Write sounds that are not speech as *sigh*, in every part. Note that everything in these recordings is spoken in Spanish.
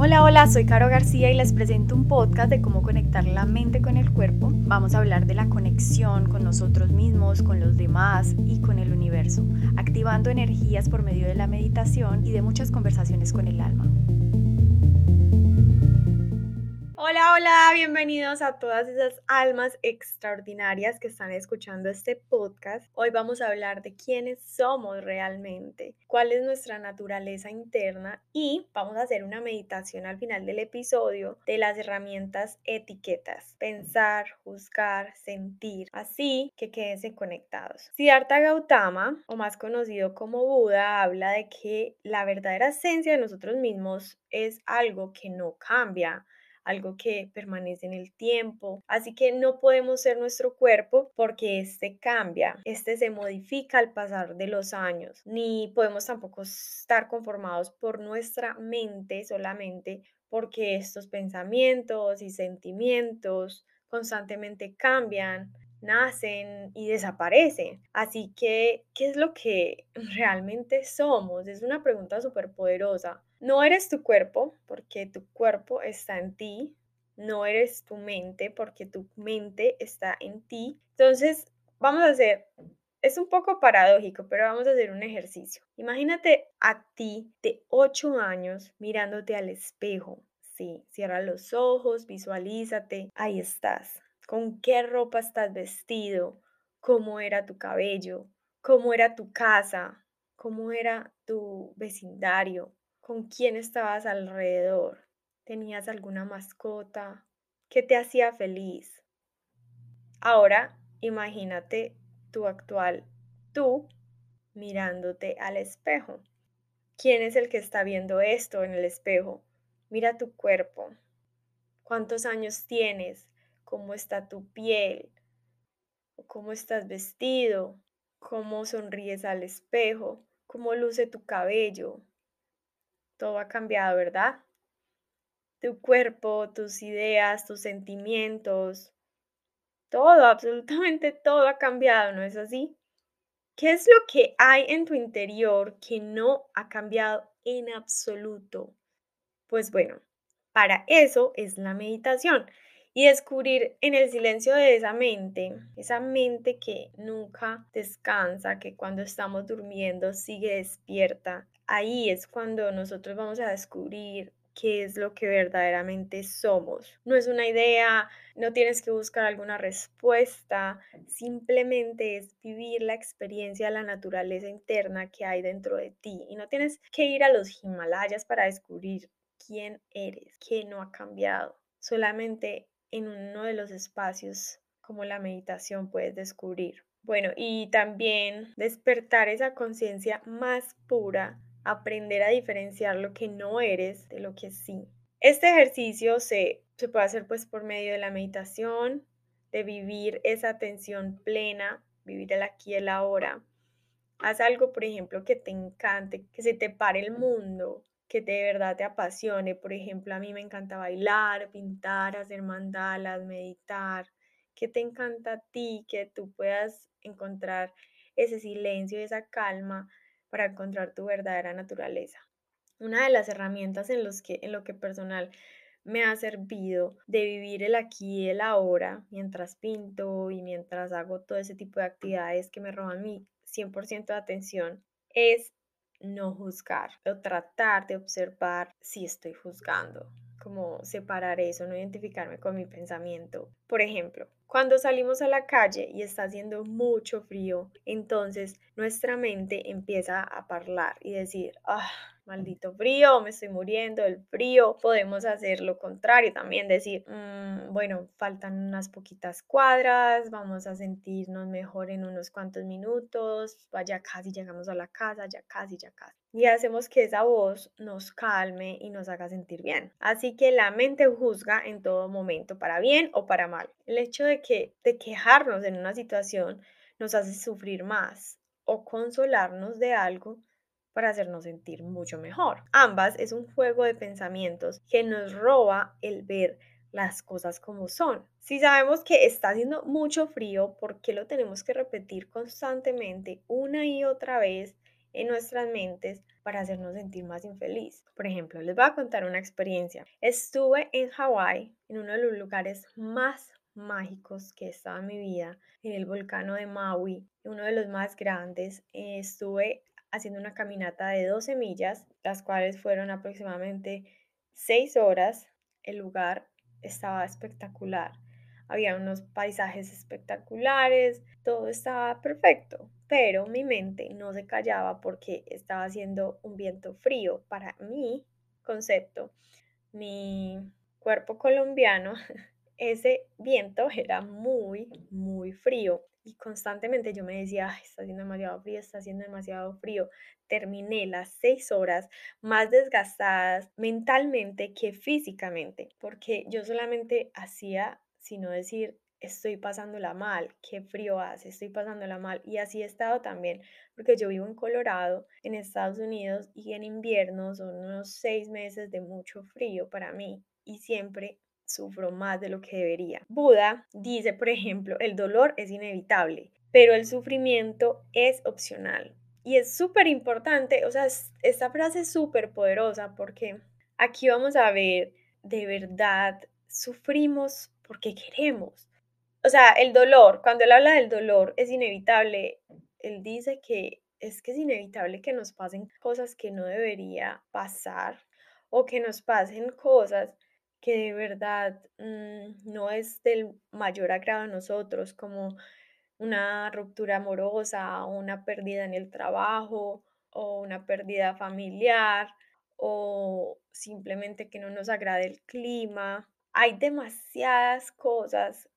Hola, hola, soy Caro García y les presento un podcast de cómo conectar la mente con el cuerpo. Vamos a hablar de la conexión con nosotros mismos, con los demás y con el universo, activando energías por medio de la meditación y de muchas conversaciones con el alma. Hola, bienvenidos a todas esas almas extraordinarias que están escuchando este podcast. Hoy vamos a hablar de quiénes somos realmente, cuál es nuestra naturaleza interna y vamos a hacer una meditación al final del episodio de las herramientas etiquetas, pensar, juzgar, sentir, así que quédense conectados. Siddhartha Gautama, o más conocido como Buda, habla de que la verdadera esencia de nosotros mismos es algo que no cambia algo que permanece en el tiempo. Así que no podemos ser nuestro cuerpo porque este cambia, este se modifica al pasar de los años, ni podemos tampoco estar conformados por nuestra mente solamente porque estos pensamientos y sentimientos constantemente cambian, nacen y desaparecen. Así que, ¿qué es lo que *laughs* realmente somos? Es una pregunta súper poderosa. No eres tu cuerpo porque tu cuerpo está en ti. No eres tu mente porque tu mente está en ti. Entonces, vamos a hacer, es un poco paradójico, pero vamos a hacer un ejercicio. Imagínate a ti de 8 años mirándote al espejo. Sí, cierra los ojos, visualízate, ahí estás con qué ropa estás vestido, cómo era tu cabello, cómo era tu casa, cómo era tu vecindario, con quién estabas alrededor, tenías alguna mascota, qué te hacía feliz. Ahora imagínate tu actual tú mirándote al espejo. ¿Quién es el que está viendo esto en el espejo? Mira tu cuerpo. ¿Cuántos años tienes? Cómo está tu piel, cómo estás vestido, cómo sonríes al espejo, cómo luce tu cabello. Todo ha cambiado, ¿verdad? Tu cuerpo, tus ideas, tus sentimientos, todo, absolutamente todo ha cambiado, ¿no es así? ¿Qué es lo que hay en tu interior que no ha cambiado en absoluto? Pues bueno, para eso es la meditación y descubrir en el silencio de esa mente, esa mente que nunca descansa, que cuando estamos durmiendo sigue despierta, ahí es cuando nosotros vamos a descubrir qué es lo que verdaderamente somos. No es una idea, no tienes que buscar alguna respuesta, simplemente es vivir la experiencia de la naturaleza interna que hay dentro de ti y no tienes que ir a los Himalayas para descubrir quién eres, qué no ha cambiado. Solamente en uno de los espacios como la meditación puedes descubrir. Bueno, y también despertar esa conciencia más pura, aprender a diferenciar lo que no eres de lo que sí. Este ejercicio se, se puede hacer pues por medio de la meditación, de vivir esa atención plena, vivir el aquí y el ahora. Haz algo, por ejemplo, que te encante, que se te pare el mundo, que de verdad te apasione. Por ejemplo, a mí me encanta bailar, pintar, hacer mandalas, meditar. ¿Qué te encanta a ti? Que tú puedas encontrar ese silencio, esa calma para encontrar tu verdadera naturaleza. Una de las herramientas en, los que, en lo que personal me ha servido de vivir el aquí y el ahora mientras pinto y mientras hago todo ese tipo de actividades que me roban mi 100% de atención es no juzgar o tratar de observar si estoy juzgando, como separar eso, no identificarme con mi pensamiento. Por ejemplo, cuando salimos a la calle y está haciendo mucho frío, entonces nuestra mente empieza a hablar y decir, ah, maldito frío, me estoy muriendo del frío. Podemos hacer lo contrario también, decir, mm, bueno, faltan unas poquitas cuadras, vamos a sentirnos mejor en unos cuantos minutos, vaya casi llegamos a la casa, ya casi, ya casi. Y hacemos que esa voz nos calme y nos haga sentir bien. Así que la mente juzga en todo momento, para bien o para mal. El hecho de que de quejarnos en una situación nos hace sufrir más o consolarnos de algo para hacernos sentir mucho mejor. Ambas es un juego de pensamientos que nos roba el ver las cosas como son. Si sabemos que está haciendo mucho frío, ¿por qué lo tenemos que repetir constantemente una y otra vez en nuestras mentes para hacernos sentir más infeliz. Por ejemplo, les voy a contar una experiencia. Estuve en Hawái, en uno de los lugares más mágicos que he estado en mi vida, en el volcán de Maui, uno de los más grandes. Estuve haciendo una caminata de 12 millas, las cuales fueron aproximadamente 6 horas. El lugar estaba espectacular. Había unos paisajes espectaculares, todo estaba perfecto, pero mi mente no se callaba porque estaba haciendo un viento frío. Para mi concepto, mi cuerpo colombiano, *laughs* ese viento era muy, muy frío y constantemente yo me decía, está haciendo demasiado frío, está haciendo demasiado frío. Terminé las seis horas más desgastadas mentalmente que físicamente, porque yo solamente hacía, sino decir, estoy pasándola mal, qué frío hace, estoy pasándola mal. Y así he estado también, porque yo vivo en Colorado, en Estados Unidos, y en invierno son unos seis meses de mucho frío para mí. Y siempre sufro más de lo que debería. Buda dice, por ejemplo, el dolor es inevitable, pero el sufrimiento es opcional. Y es súper importante, o sea, esta frase es súper poderosa porque aquí vamos a ver, de verdad, sufrimos porque queremos. O sea, el dolor, cuando él habla del dolor, es inevitable. Él dice que es que es inevitable que nos pasen cosas que no debería pasar o que nos pasen cosas que de verdad mm, no es del mayor agrado a nosotros, como una ruptura amorosa, una pérdida en el trabajo, o una pérdida familiar, o simplemente que no nos agrade el clima. Hay demasiadas cosas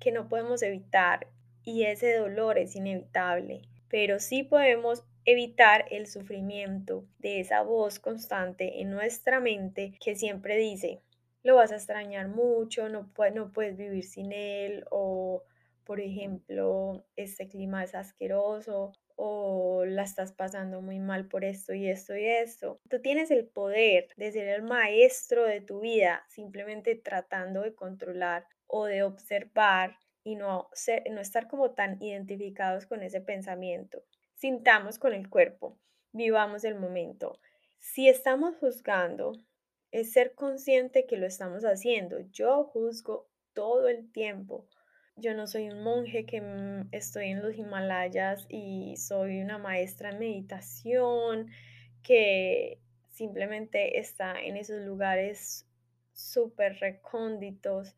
que no podemos evitar y ese dolor es inevitable, pero sí podemos evitar el sufrimiento de esa voz constante en nuestra mente que siempre dice, lo vas a extrañar mucho, no, puedes vivir sin él o, por ejemplo, este clima es asqueroso o la estás pasando muy mal por esto y esto y esto. Tú tienes el poder de ser el maestro de tu vida simplemente tratando de controlar o de observar y no, no estar como tan identificados con ese pensamiento. Sintamos con el cuerpo, vivamos el momento. Si estamos juzgando es ser consciente que lo estamos haciendo. Yo juzgo todo el tiempo. Yo no soy un monje que mm, estoy en los Himalayas y soy una maestra en meditación que simplemente está en esos lugares súper recónditos.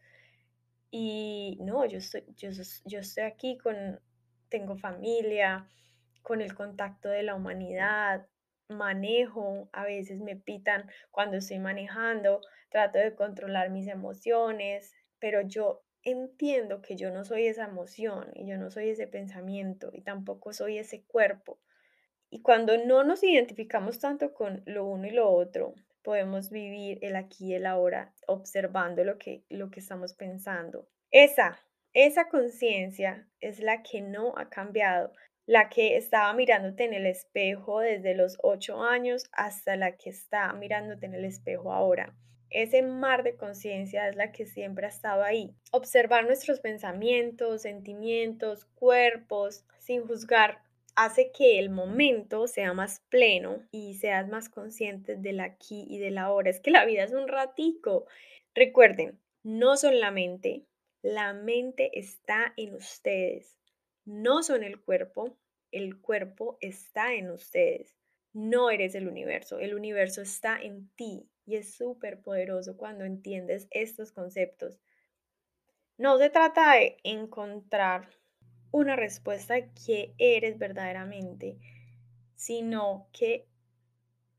Y no, yo estoy, yo, yo estoy aquí con, tengo familia, con el contacto de la humanidad, manejo, a veces me pitan cuando estoy manejando, trato de controlar mis emociones, pero yo entiendo que yo no soy esa emoción y yo no soy ese pensamiento y tampoco soy ese cuerpo. Y cuando no nos identificamos tanto con lo uno y lo otro, podemos vivir el aquí y el ahora observando lo que, lo que estamos pensando. Esa, esa conciencia es la que no ha cambiado la que estaba mirándote en el espejo desde los ocho años hasta la que está mirándote en el espejo ahora. Ese mar de conciencia es la que siempre ha estado ahí. Observar nuestros pensamientos, sentimientos, cuerpos, sin juzgar, hace que el momento sea más pleno y seas más consciente del aquí y del ahora. Es que la vida es un ratico. Recuerden, no son la mente, la mente está en ustedes no son el cuerpo, el cuerpo está en ustedes. No eres el universo, el universo está en ti y es súper poderoso cuando entiendes estos conceptos. No se trata de encontrar una respuesta que eres verdaderamente, sino que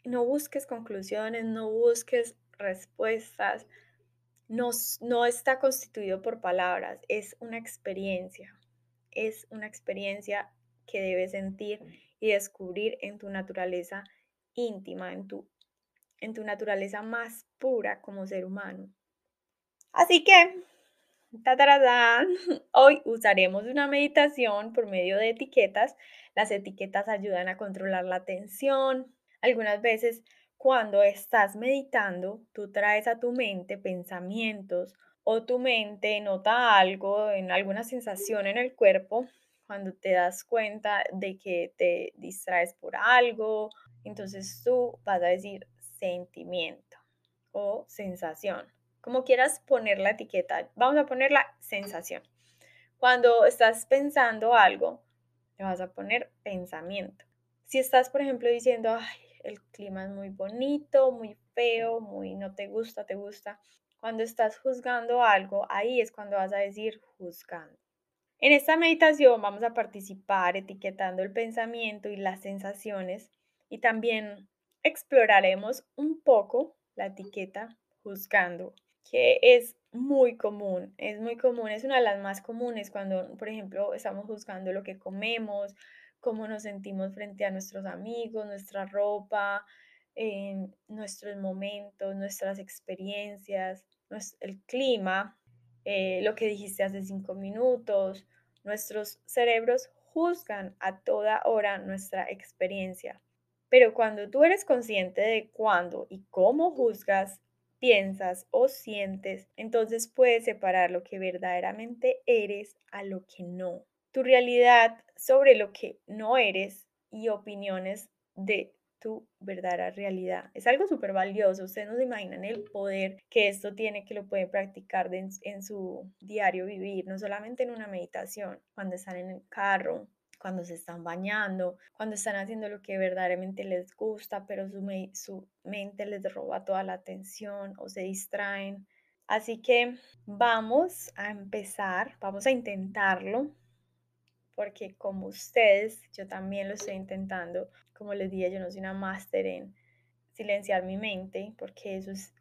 no busques conclusiones, no busques respuestas, no, no está constituido por palabras, es una experiencia, es una experiencia que debes sentir y descubrir en tu naturaleza íntima, en tu, en tu naturaleza más pura como ser humano. Así que, *laughs* hoy usaremos una meditación por medio de etiquetas. Las etiquetas ayudan a controlar la tensión. Algunas veces cuando estás meditando, tú traes a tu mente pensamientos o tu mente nota algo, en alguna sensación en el cuerpo cuando te das cuenta de que te distraes por algo, entonces tú vas a decir sentimiento o sensación. Como quieras poner la etiqueta, vamos a poner la sensación. Cuando estás pensando algo, le vas a poner pensamiento. Si estás, por ejemplo, diciendo, el clima es muy bonito, muy feo, muy no te gusta, te gusta. Cuando estás juzgando algo, ahí es cuando vas a decir juzgando. En esta meditación vamos a participar etiquetando el pensamiento y las sensaciones y también exploraremos un poco la etiqueta juzgando, que es muy común, es muy común, es una de las más comunes cuando, por ejemplo, estamos juzgando lo que comemos, cómo nos sentimos frente a nuestros amigos, nuestra ropa, en nuestros momentos, nuestras experiencias, el clima, eh, lo que dijiste hace cinco minutos. Nuestros cerebros juzgan a toda hora nuestra experiencia. Pero cuando tú eres consciente de cuándo y cómo juzgas, piensas o sientes, entonces puedes separar lo que verdaderamente eres a lo que no. Tu realidad sobre lo que no eres y opiniones de tu verdadera realidad. Es algo súper valioso. Ustedes no se imaginan el poder que esto tiene, que lo pueden practicar en su diario vivir, no solamente en una meditación, cuando están en el carro, cuando se están bañando, cuando están haciendo lo que verdaderamente les gusta, pero su, su mente les roba toda la atención o se distraen. Así que vamos a empezar, vamos a intentarlo porque como ustedes, yo también lo estoy intentando. Como les dije, yo no soy una máster en silenciar mi mente, porque eso es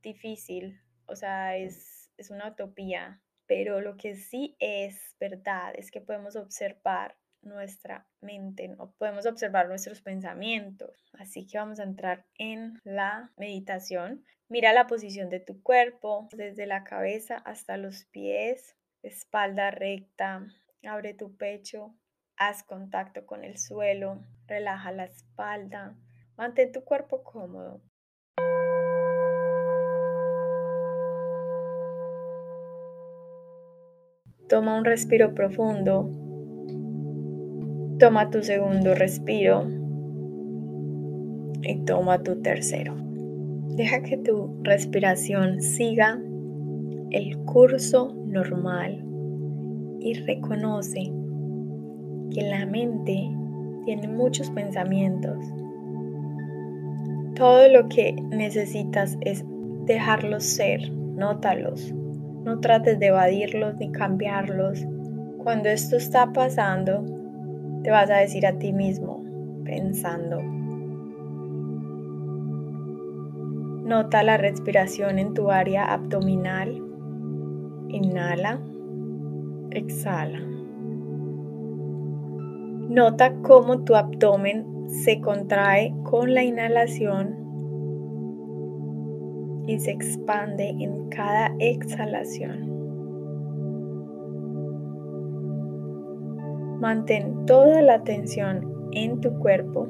difícil, o sea, es, es una utopía, pero lo que sí es verdad es que podemos observar nuestra mente, no podemos observar nuestros pensamientos. Así que vamos a entrar en la meditación. Mira la posición de tu cuerpo, desde la cabeza hasta los pies, espalda recta, Abre tu pecho, haz contacto con el suelo, relaja la espalda, mantén tu cuerpo cómodo. Toma un respiro profundo. Toma tu segundo respiro. Y toma tu tercero. Deja que tu respiración siga el curso normal y reconoce que la mente tiene muchos pensamientos. Todo lo que necesitas es dejarlos ser, nótalos. No trates de evadirlos ni cambiarlos. Cuando esto está pasando, te vas a decir a ti mismo, pensando. Nota la respiración en tu área abdominal. Inhala. Exhala. Nota cómo tu abdomen se contrae con la inhalación y se expande en cada exhalación. Mantén toda la atención en tu cuerpo.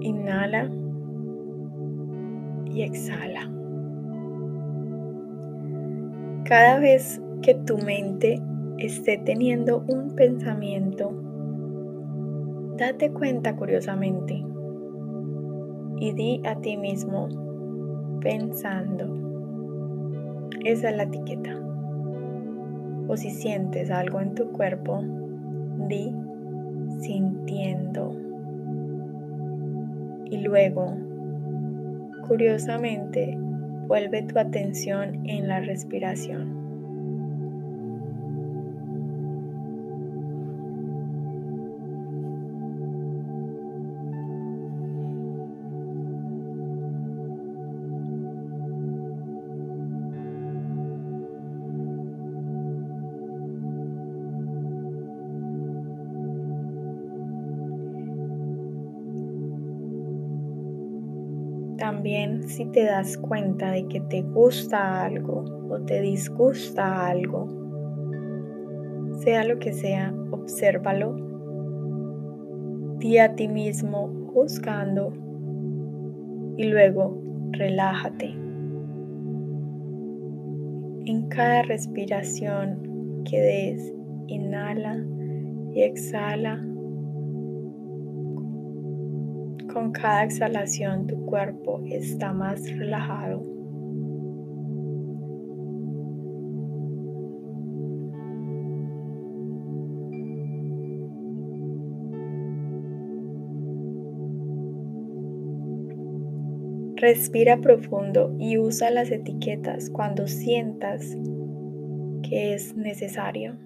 Inhala y exhala. Cada vez que tu mente esté teniendo un pensamiento, date cuenta curiosamente y di a ti mismo pensando. Esa es la etiqueta. O si sientes algo en tu cuerpo, di sintiendo. Y luego, curiosamente, Vuelve tu atención en la respiración. Si te das cuenta de que te gusta algo o te disgusta algo, sea lo que sea, obsérvalo. Di a ti mismo juzgando y luego relájate. En cada respiración que des, inhala y exhala. Con cada exhalación tu cuerpo está más relajado. Respira profundo y usa las etiquetas cuando sientas que es necesario.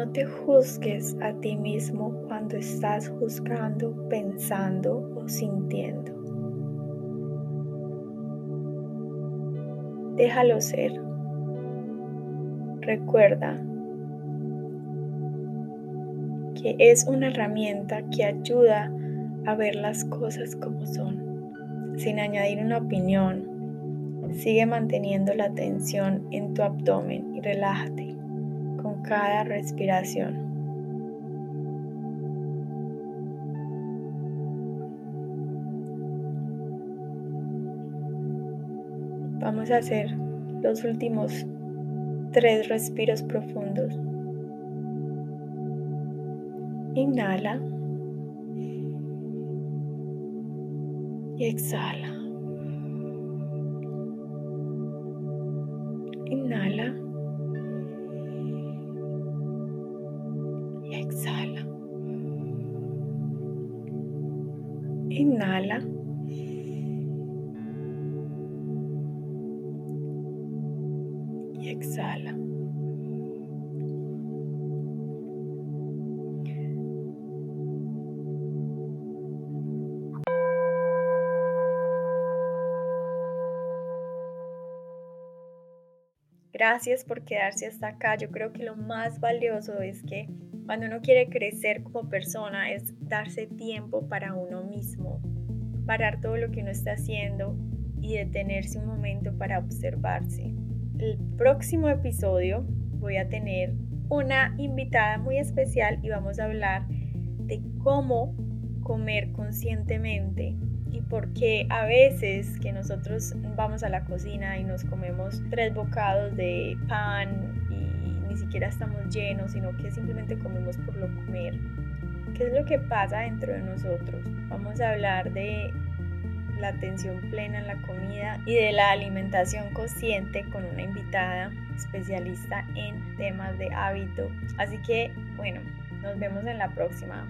No te juzgues a ti mismo cuando estás juzgando, pensando o sintiendo. Déjalo ser. Recuerda que es una herramienta que ayuda a ver las cosas como son, sin añadir una opinión. Sigue manteniendo la tensión en tu abdomen y relájate cada respiración. Vamos a hacer los últimos tres respiros profundos. Inhala. y exhala. Inhala Gracias por quedarse hasta acá. Yo creo que lo más valioso es que cuando uno quiere crecer como persona es darse tiempo para uno mismo, parar todo lo que uno está haciendo y detenerse un momento para observarse. El próximo episodio voy a tener una invitada muy especial y vamos a hablar de cómo comer conscientemente y porque a veces que nosotros vamos a la cocina y nos comemos tres bocados de pan y ni siquiera estamos llenos, sino que simplemente comemos por lo comer. ¿Qué es lo que pasa dentro de nosotros? Vamos a hablar de la atención plena en la comida y de la alimentación consciente con una invitada especialista en temas de hábito. Así que, bueno, nos vemos en la próxima.